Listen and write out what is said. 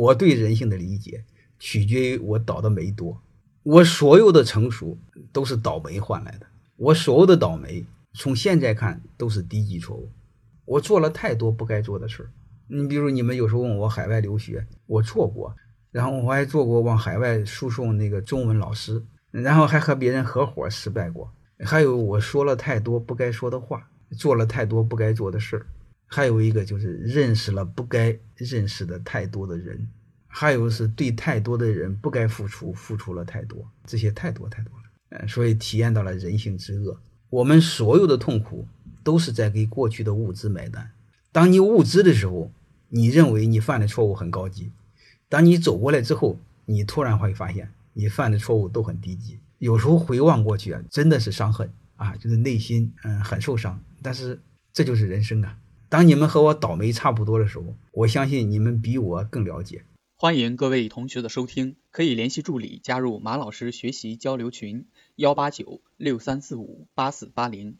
我对人性的理解取决于我倒的霉多。我所有的成熟都是倒霉换来的，我所有的倒霉从现在看都是低级错误。我做了太多不该做的事儿。你比如你们有时候问我海外留学，我做过，然后我还做过往海外输送那个中文老师，然后还和别人合伙失败过。还有我说了太多不该说的话，做了太多不该做的事儿。还有一个就是认识了不该认识的太多的人。还有是对太多的人不该付出，付出了太多，这些太多太多了，嗯，所以体验到了人性之恶。我们所有的痛苦都是在给过去的物质买单。当你无知的时候，你认为你犯的错误很高级；当你走过来之后，你突然会发现你犯的错误都很低级。有时候回望过去啊，真的是伤痕啊，就是内心嗯很受伤。但是这就是人生啊。当你们和我倒霉差不多的时候，我相信你们比我更了解。欢迎各位同学的收听，可以联系助理加入马老师学习交流群：幺八九六三四五八四八零。